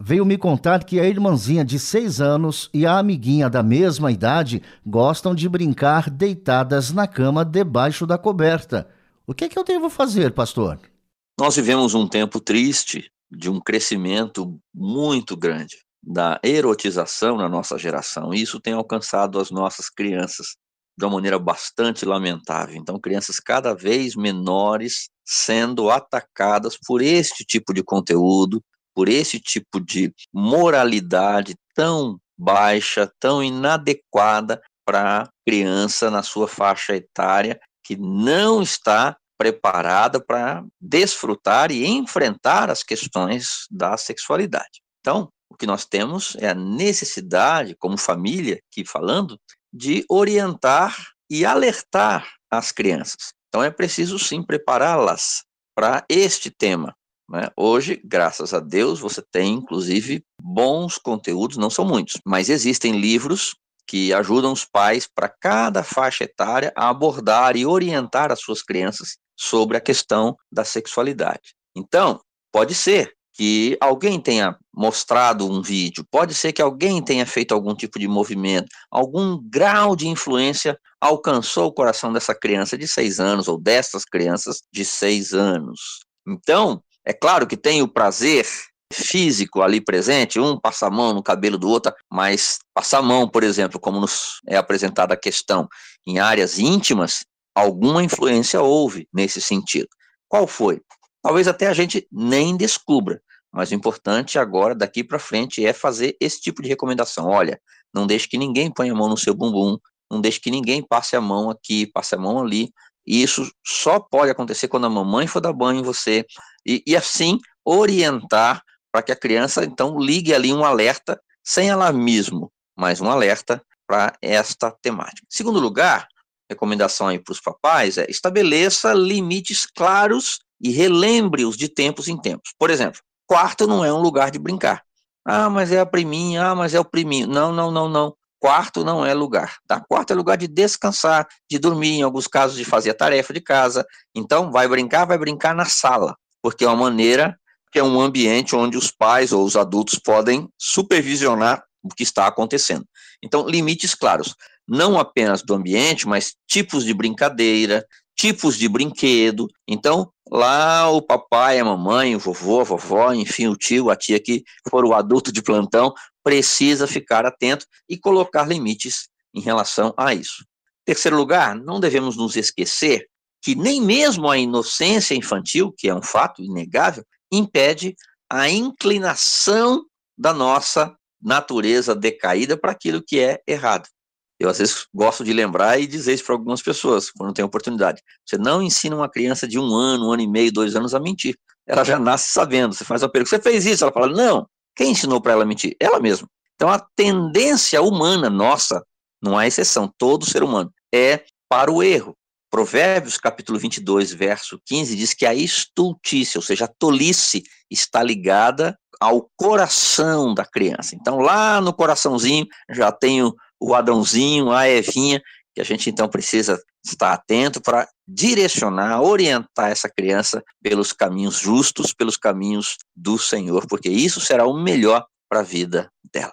veio me contar que a irmãzinha de 6 anos e a amiguinha da mesma idade gostam de brincar deitadas na cama debaixo da coberta. O que, é que eu devo fazer, pastor? Nós vivemos um tempo triste de um crescimento muito grande da erotização na nossa geração. E isso tem alcançado as nossas crianças de uma maneira bastante lamentável. Então, crianças cada vez menores sendo atacadas por este tipo de conteúdo, por esse tipo de moralidade tão baixa, tão inadequada para criança na sua faixa etária que não está preparada para desfrutar e enfrentar as questões da sexualidade. Então, o que nós temos é a necessidade, como família, que falando, de orientar e alertar as crianças. Então é preciso sim prepará-las para este tema. Né? Hoje, graças a Deus, você tem inclusive bons conteúdos, não são muitos, mas existem livros que ajudam os pais para cada faixa etária a abordar e orientar as suas crianças sobre a questão da sexualidade. Então, pode ser que alguém tenha mostrado um vídeo, pode ser que alguém tenha feito algum tipo de movimento, algum grau de influência alcançou o coração dessa criança de seis anos ou dessas crianças de seis anos. Então, é claro que tem o prazer físico ali presente, um passa a mão no cabelo do outro, mas passar a mão, por exemplo, como nos é apresentada a questão, em áreas íntimas, alguma influência houve nesse sentido. Qual foi? Talvez até a gente nem descubra, mas o importante agora, daqui para frente, é fazer esse tipo de recomendação. Olha, não deixe que ninguém ponha a mão no seu bumbum, não deixe que ninguém passe a mão aqui, passe a mão ali. E isso só pode acontecer quando a mamãe for dar banho em você. E, e assim, orientar para que a criança, então, ligue ali um alerta, sem alarmismo, mas um alerta para esta temática. Segundo lugar, recomendação aí para os papais é estabeleça limites claros e relembre-os de tempos em tempos. Por exemplo, Quarto não é um lugar de brincar. Ah, mas é a priminha, ah, mas é o priminho. Não, não, não, não. Quarto não é lugar. Tá? Quarto é lugar de descansar, de dormir, em alguns casos de fazer a tarefa de casa. Então, vai brincar, vai brincar na sala, porque é uma maneira, que é um ambiente onde os pais ou os adultos podem supervisionar o que está acontecendo. Então, limites claros, não apenas do ambiente, mas tipos de brincadeira, tipos de brinquedo. Então, lá o papai, a mamãe, o vovô, a vovó, enfim, o tio, a tia que for o adulto de plantão, precisa ficar atento e colocar limites em relação a isso. Terceiro lugar, não devemos nos esquecer que nem mesmo a inocência infantil, que é um fato inegável, impede a inclinação da nossa natureza decaída para aquilo que é errado. Eu, às vezes, gosto de lembrar e dizer isso para algumas pessoas, quando tem oportunidade. Você não ensina uma criança de um ano, um ano e meio, dois anos a mentir. Ela já nasce sabendo. Você faz a pergunta, você fez isso? Ela fala, não. Quem ensinou para ela mentir? Ela mesma. Então, a tendência humana nossa, não há exceção, todo ser humano, é para o erro. Provérbios, capítulo 22, verso 15, diz que a estultícia, ou seja, a tolice, está ligada ao coração da criança. Então, lá no coraçãozinho, já tenho o Adãozinho, a Evinha, que a gente então precisa estar atento para direcionar, orientar essa criança pelos caminhos justos, pelos caminhos do Senhor, porque isso será o melhor para a vida dela.